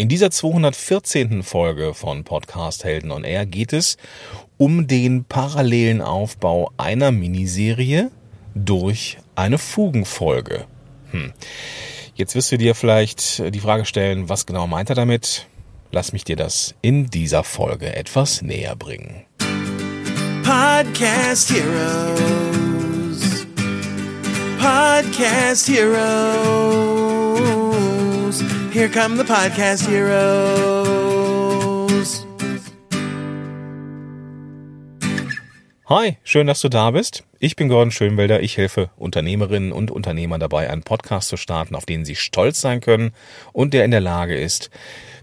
In dieser 214. Folge von Podcast Helden on Air geht es um den parallelen Aufbau einer Miniserie durch eine Fugenfolge. Hm. Jetzt wirst du dir vielleicht die Frage stellen, was genau meint er damit? Lass mich dir das in dieser Folge etwas näher bringen. Podcast Heroes. Podcast Heroes. Here come the Podcast Heroes. Hi, schön, dass du da bist. Ich bin Gordon Schönwelder. Ich helfe Unternehmerinnen und Unternehmern dabei, einen Podcast zu starten, auf den sie stolz sein können und der in der Lage ist,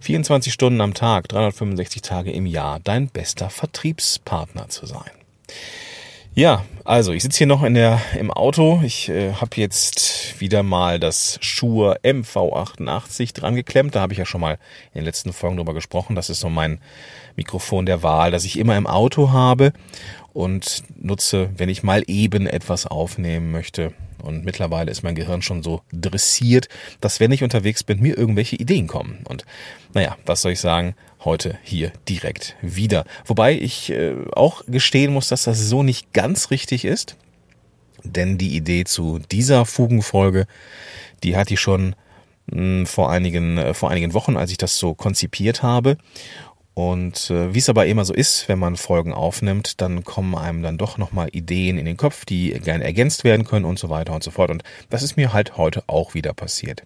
24 Stunden am Tag, 365 Tage im Jahr dein bester Vertriebspartner zu sein. Ja, also ich sitze hier noch in der im Auto. Ich äh, habe jetzt wieder mal das Shure MV88 dran geklemmt. Da habe ich ja schon mal in den letzten Folgen drüber gesprochen. Das ist so mein Mikrofon der Wahl, das ich immer im Auto habe und nutze, wenn ich mal eben etwas aufnehmen möchte. Und mittlerweile ist mein Gehirn schon so dressiert, dass wenn ich unterwegs bin, mir irgendwelche Ideen kommen. Und naja, was soll ich sagen? Heute hier direkt wieder. Wobei ich äh, auch gestehen muss, dass das so nicht ganz richtig ist. Denn die Idee zu dieser Fugenfolge, die hatte ich schon mh, hm, vor einigen, äh, vor einigen Wochen, als ich das so konzipiert habe. Und äh, wie es aber immer so ist, wenn man Folgen aufnimmt, dann kommen einem dann doch nochmal Ideen in den Kopf, die gerne ergänzt werden können und so weiter und so fort. Und das ist mir halt heute auch wieder passiert.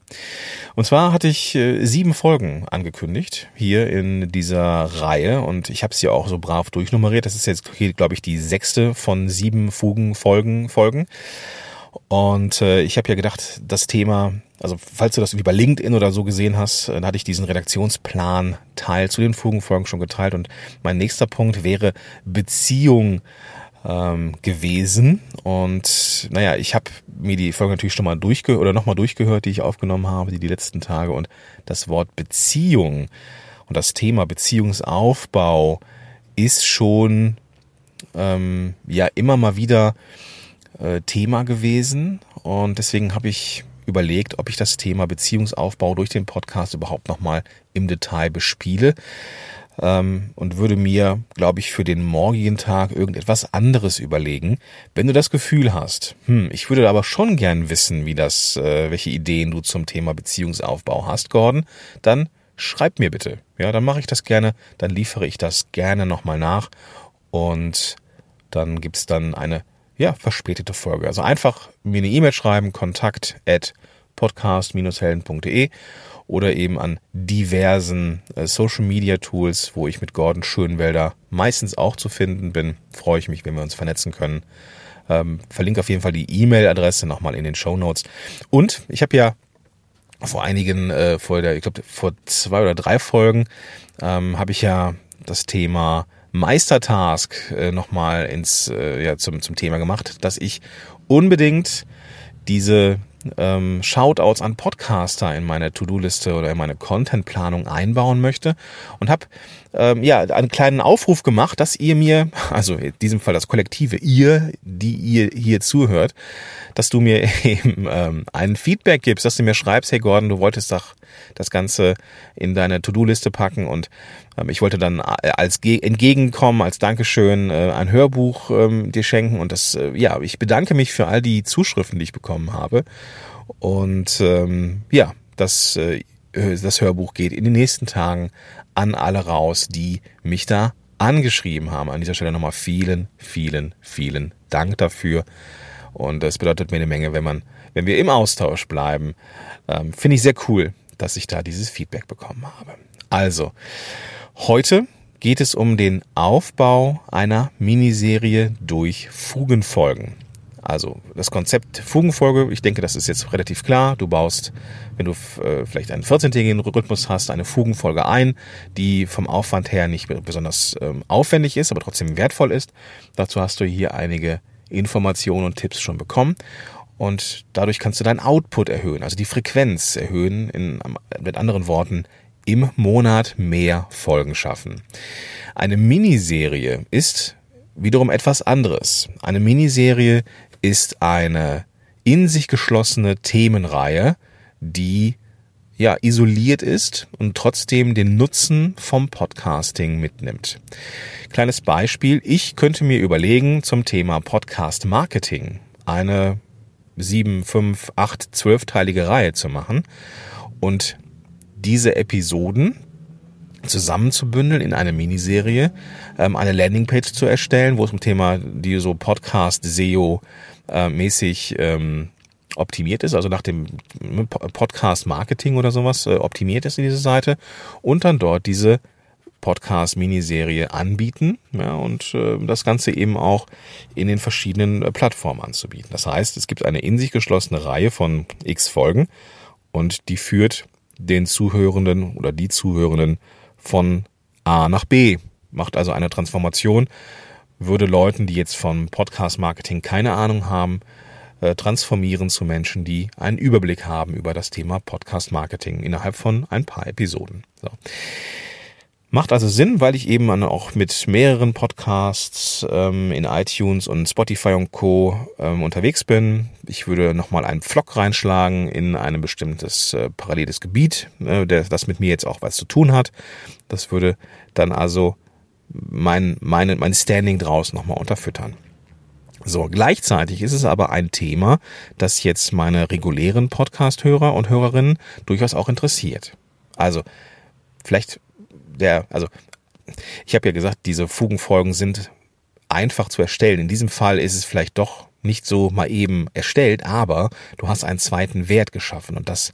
Und zwar hatte ich äh, sieben Folgen angekündigt hier in dieser Reihe und ich habe sie auch so brav durchnummeriert. Das ist jetzt, glaube ich, die sechste von sieben Fugen Folgen Folgen. Und äh, ich habe ja gedacht, das Thema, also falls du das irgendwie bei LinkedIn oder so gesehen hast, äh, dann hatte ich diesen Redaktionsplan Teil zu den Fugenfolgen schon geteilt. Und mein nächster Punkt wäre Beziehung ähm, gewesen. Und naja, ich habe mir die Folge natürlich schon mal durchgehört oder nochmal durchgehört, die ich aufgenommen habe, die, die letzten Tage. Und das Wort Beziehung und das Thema Beziehungsaufbau ist schon ähm, ja immer mal wieder äh, Thema gewesen und deswegen habe ich überlegt, ob ich das Thema Beziehungsaufbau durch den Podcast überhaupt nochmal im Detail bespiele ähm, und würde mir, glaube ich, für den morgigen Tag irgendetwas anderes überlegen. Wenn du das Gefühl hast, hm, ich würde aber schon gern wissen, wie das, äh, welche Ideen du zum Thema Beziehungsaufbau hast, Gordon, dann schreib mir bitte. Ja, dann mache ich das gerne, dann liefere ich das gerne nochmal nach und dann gibt's dann eine ja, verspätete Folge. Also einfach mir eine E-Mail schreiben, kontakt at podcast-helden.de oder eben an diversen äh, Social Media Tools, wo ich mit Gordon Schönwelder meistens auch zu finden bin. Freue ich mich, wenn wir uns vernetzen können. Ähm, verlinke auf jeden Fall die E-Mail-Adresse nochmal in den Show Notes. Und ich habe ja vor einigen, äh, vor der, ich glaube vor zwei oder drei Folgen, ähm, habe ich ja das Thema Meistertask äh, nochmal ins äh, ja zum zum Thema gemacht, dass ich unbedingt diese ähm, Shoutouts an Podcaster in meine To-Do-Liste oder in meine Contentplanung einbauen möchte und habe ähm, ja einen kleinen Aufruf gemacht, dass ihr mir, also in diesem Fall das Kollektive, ihr, die ihr hier zuhört, dass du mir eben ähm, ein Feedback gibst, dass du mir schreibst, hey Gordon, du wolltest doch das Ganze in deine To-Do-Liste packen und ähm, ich wollte dann äh, als Ge entgegenkommen, als Dankeschön äh, ein Hörbuch ähm, dir schenken und das, äh, ja, ich bedanke mich für all die Zuschriften, die ich bekommen habe und ähm, ja, das, äh, das Hörbuch geht in den nächsten Tagen an alle raus, die mich da angeschrieben haben. An dieser Stelle nochmal vielen, vielen, vielen Dank dafür. Und es bedeutet mir eine Menge, wenn man, wenn wir im Austausch bleiben. Ähm, Finde ich sehr cool, dass ich da dieses Feedback bekommen habe. Also, heute geht es um den Aufbau einer Miniserie durch Fugenfolgen. Also das Konzept Fugenfolge, ich denke, das ist jetzt relativ klar. Du baust, wenn du äh, vielleicht einen 14-tägigen Rhythmus hast, eine Fugenfolge ein, die vom Aufwand her nicht besonders ähm, aufwendig ist, aber trotzdem wertvoll ist. Dazu hast du hier einige Informationen und Tipps schon bekommen. Und dadurch kannst du deinen Output erhöhen, also die Frequenz erhöhen, in, mit anderen Worten, im Monat mehr Folgen schaffen. Eine Miniserie ist wiederum etwas anderes. Eine Miniserie ist eine in sich geschlossene Themenreihe, die ja, isoliert ist und trotzdem den Nutzen vom Podcasting mitnimmt. Kleines Beispiel. Ich könnte mir überlegen, zum Thema Podcast Marketing eine sieben, fünf, acht, zwölfteilige Reihe zu machen und diese Episoden zusammenzubündeln in eine Miniserie, ähm, eine Landingpage zu erstellen, wo es um Thema, die so Podcast SEO äh, ähm, optimiert ist, also nach dem Podcast Marketing oder sowas äh, optimiert ist in diese Seite und dann dort diese Podcast-Miniserie anbieten ja, und äh, das Ganze eben auch in den verschiedenen äh, Plattformen anzubieten. Das heißt, es gibt eine in sich geschlossene Reihe von x Folgen und die führt den Zuhörenden oder die Zuhörenden von A nach B, macht also eine Transformation, würde Leuten, die jetzt vom Podcast-Marketing keine Ahnung haben, äh, transformieren zu Menschen, die einen Überblick haben über das Thema Podcast-Marketing innerhalb von ein paar Episoden. So. Macht also Sinn, weil ich eben auch mit mehreren Podcasts ähm, in iTunes und Spotify und Co. Ähm, unterwegs bin. Ich würde nochmal einen Vlog reinschlagen in ein bestimmtes äh, paralleles Gebiet, äh, der, das mit mir jetzt auch was zu tun hat. Das würde dann also mein, meine, mein Standing draus nochmal unterfüttern. So, gleichzeitig ist es aber ein Thema, das jetzt meine regulären Podcast-Hörer und Hörerinnen durchaus auch interessiert. Also, vielleicht der, also ich habe ja gesagt, diese Fugenfolgen sind einfach zu erstellen. In diesem Fall ist es vielleicht doch nicht so mal eben erstellt, aber du hast einen zweiten Wert geschaffen und das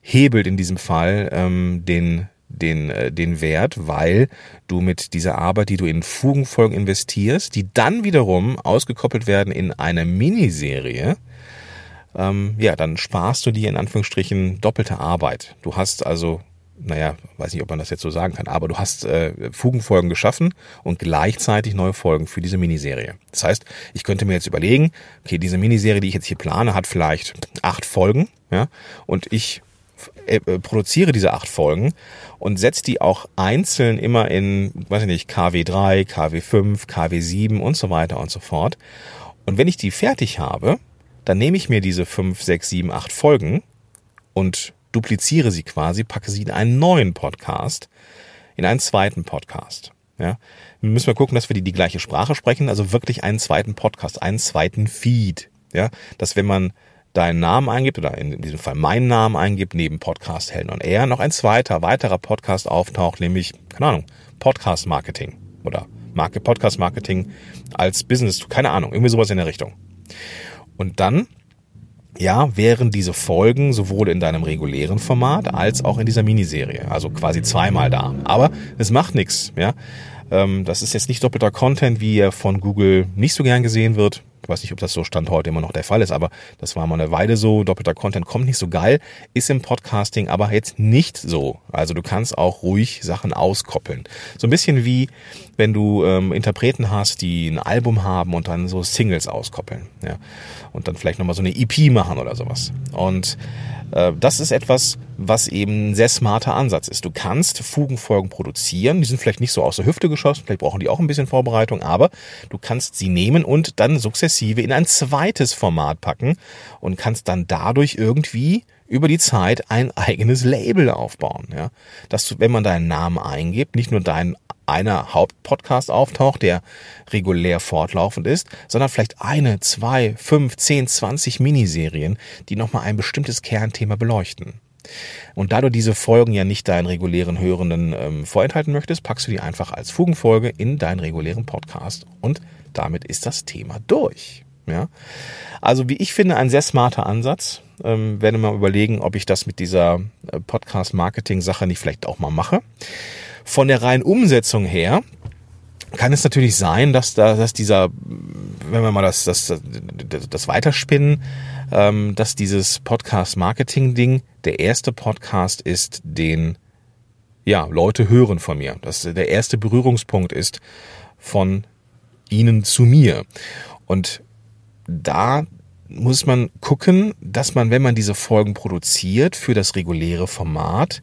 hebelt in diesem Fall ähm, den den äh, den Wert, weil du mit dieser Arbeit, die du in Fugenfolgen investierst, die dann wiederum ausgekoppelt werden in eine Miniserie, ähm, ja, dann sparst du dir in Anführungsstrichen doppelte Arbeit. Du hast also naja, weiß nicht, ob man das jetzt so sagen kann, aber du hast äh, Fugenfolgen geschaffen und gleichzeitig neue Folgen für diese Miniserie. Das heißt, ich könnte mir jetzt überlegen, okay, diese Miniserie, die ich jetzt hier plane, hat vielleicht acht Folgen, ja, und ich äh, äh produziere diese acht Folgen und setze die auch einzeln immer in, weiß ich nicht, KW3, KW5, KW7 und so weiter und so fort. Und wenn ich die fertig habe, dann nehme ich mir diese fünf, sechs, sieben, acht Folgen und dupliziere sie quasi, packe sie in einen neuen Podcast, in einen zweiten Podcast. Ja, müssen wir gucken, dass wir die, die gleiche Sprache sprechen, also wirklich einen zweiten Podcast, einen zweiten Feed. Ja, dass wenn man deinen Namen eingibt oder in diesem Fall meinen Namen eingibt, neben Podcast Helden und Air noch ein zweiter, weiterer Podcast auftaucht, nämlich, keine Ahnung, Podcast Marketing oder Marke Podcast Marketing als Business, keine Ahnung, irgendwie sowas in der Richtung. Und dann ja, wären diese Folgen sowohl in deinem regulären Format als auch in dieser Miniserie, also quasi zweimal da. Aber es macht nichts, ja. Ähm, das ist jetzt nicht doppelter Content, wie er von Google nicht so gern gesehen wird. Ich weiß nicht, ob das so Stand heute immer noch der Fall ist, aber das war mal eine Weile so. Doppelter Content kommt nicht so geil, ist im Podcasting aber jetzt nicht so. Also du kannst auch ruhig Sachen auskoppeln. So ein bisschen wie wenn du ähm, Interpreten hast, die ein Album haben und dann so Singles auskoppeln. Ja. Und dann vielleicht nochmal so eine EP machen oder sowas. Und äh, das ist etwas, was eben ein sehr smarter Ansatz ist. Du kannst Fugenfolgen produzieren, die sind vielleicht nicht so aus der Hüfte geschossen, vielleicht brauchen die auch ein bisschen Vorbereitung, aber du kannst sie nehmen und dann sukzessive in ein zweites Format packen und kannst dann dadurch irgendwie über die Zeit ein eigenes Label aufbauen. Ja? Dass du, wenn man deinen Namen eingibt, nicht nur deinen einer Hauptpodcast auftaucht, der regulär fortlaufend ist, sondern vielleicht eine, zwei, fünf, zehn, zwanzig Miniserien, die nochmal ein bestimmtes Kernthema beleuchten. Und da du diese Folgen ja nicht deinen regulären Hörenden ähm, vorenthalten möchtest, packst du die einfach als Fugenfolge in deinen regulären Podcast und damit ist das Thema durch. Ja? Also wie ich finde, ein sehr smarter Ansatz. Ähm, werde mal überlegen, ob ich das mit dieser äh, Podcast-Marketing-Sache nicht vielleicht auch mal mache. Von der reinen Umsetzung her kann es natürlich sein, dass da, dass dieser, wenn wir mal das, das, das, das weiterspinnen, ähm, dass dieses Podcast-Marketing-Ding der erste Podcast ist, den ja Leute hören von mir. Dass der erste Berührungspunkt ist von ihnen zu mir. Und da muss man gucken, dass man, wenn man diese Folgen produziert für das reguläre Format,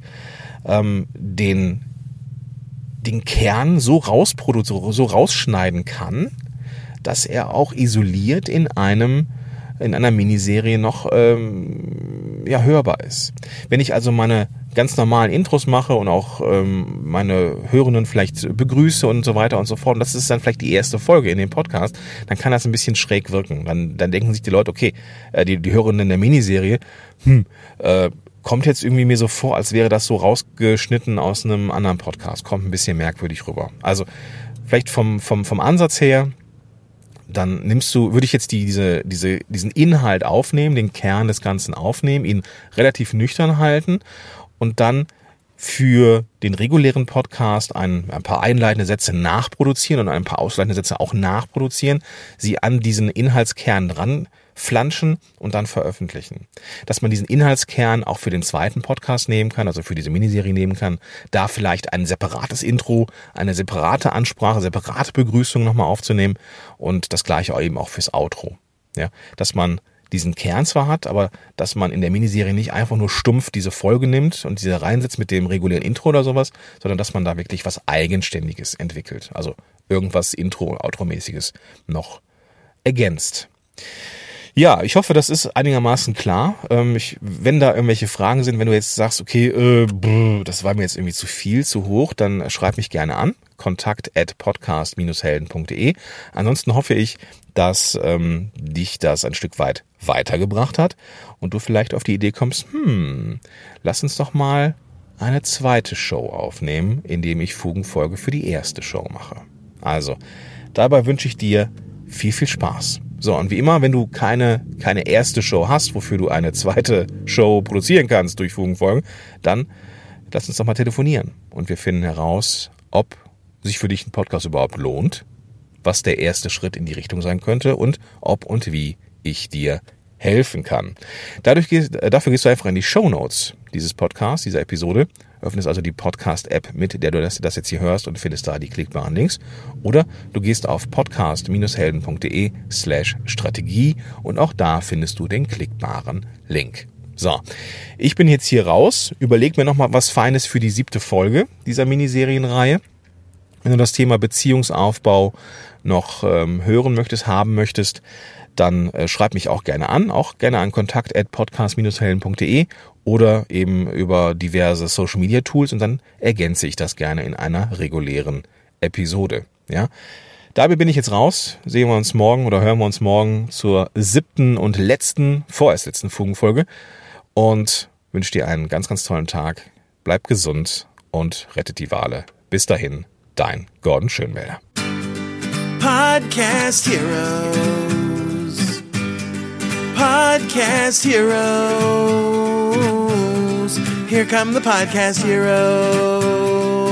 ähm, den den Kern so rausproduzieren, so rausschneiden kann, dass er auch isoliert in einem in einer Miniserie noch ähm, ja hörbar ist. Wenn ich also meine ganz normalen Intros mache und auch ähm, meine Hörenden vielleicht begrüße und so weiter und so fort, und das ist dann vielleicht die erste Folge in dem Podcast, dann kann das ein bisschen schräg wirken. Dann, dann denken sich die Leute, okay, äh, die, die Hörenden der Miniserie, hm, äh, kommt jetzt irgendwie mir so vor, als wäre das so rausgeschnitten aus einem anderen Podcast. Kommt ein bisschen merkwürdig rüber. Also vielleicht vom, vom, vom Ansatz her, dann nimmst du, würde ich jetzt die, diese, diese, diesen Inhalt aufnehmen, den Kern des Ganzen aufnehmen, ihn relativ nüchtern halten und dann für den regulären Podcast ein, ein paar einleitende Sätze nachproduzieren und ein paar ausleitende Sätze auch nachproduzieren, sie an diesen Inhaltskern dran flanschen und dann veröffentlichen. Dass man diesen Inhaltskern auch für den zweiten Podcast nehmen kann, also für diese Miniserie nehmen kann, da vielleicht ein separates Intro, eine separate Ansprache, separate Begrüßung nochmal aufzunehmen und das gleiche eben auch fürs Outro. Ja, dass man diesen Kern zwar hat, aber dass man in der Miniserie nicht einfach nur stumpf diese Folge nimmt und diese reinsetzt mit dem regulären Intro oder sowas, sondern dass man da wirklich was Eigenständiges entwickelt. Also irgendwas Intro- Outro-mäßiges noch ergänzt. Ja, ich hoffe, das ist einigermaßen klar. Ähm, ich, wenn da irgendwelche Fragen sind, wenn du jetzt sagst, okay, äh, brr, das war mir jetzt irgendwie zu viel, zu hoch, dann schreib mich gerne an. Kontakt at podcast-helden.de. Ansonsten hoffe ich, dass ähm, dich das ein Stück weit weitergebracht hat und du vielleicht auf die Idee kommst, hm, lass uns doch mal eine zweite Show aufnehmen, indem ich Fugenfolge für die erste Show mache. Also, dabei wünsche ich dir viel, viel Spaß. So, und wie immer, wenn du keine, keine erste Show hast, wofür du eine zweite Show produzieren kannst durch Fugenfolgen, dann lass uns doch mal telefonieren und wir finden heraus, ob sich für dich ein Podcast überhaupt lohnt, was der erste Schritt in die Richtung sein könnte und ob und wie ich dir helfen kann. Dadurch gehst, dafür gehst du einfach in die Show Notes dieses Podcasts, dieser Episode öffnest also die Podcast-App, mit der du das, das jetzt hier hörst und findest da die klickbaren Links. Oder du gehst auf podcast-helden.de slash Strategie und auch da findest du den klickbaren Link. So, ich bin jetzt hier raus, überleg mir nochmal was Feines für die siebte Folge dieser Miniserienreihe. Wenn du das Thema Beziehungsaufbau noch ähm, hören möchtest, haben möchtest, dann äh, schreib mich auch gerne an, auch gerne an kontakt at podcast-helden.de oder eben über diverse Social Media Tools und dann ergänze ich das gerne in einer regulären Episode. Ja. Dabei bin ich jetzt raus. Sehen wir uns morgen oder hören wir uns morgen zur siebten und letzten, vorerst letzten Fugenfolge und wünsche dir einen ganz, ganz tollen Tag. Bleib gesund und rettet die Wale. Bis dahin, dein Gordon Schönmelder. Podcast Heroes. Podcast Heroes. Here come the Podcast Heroes.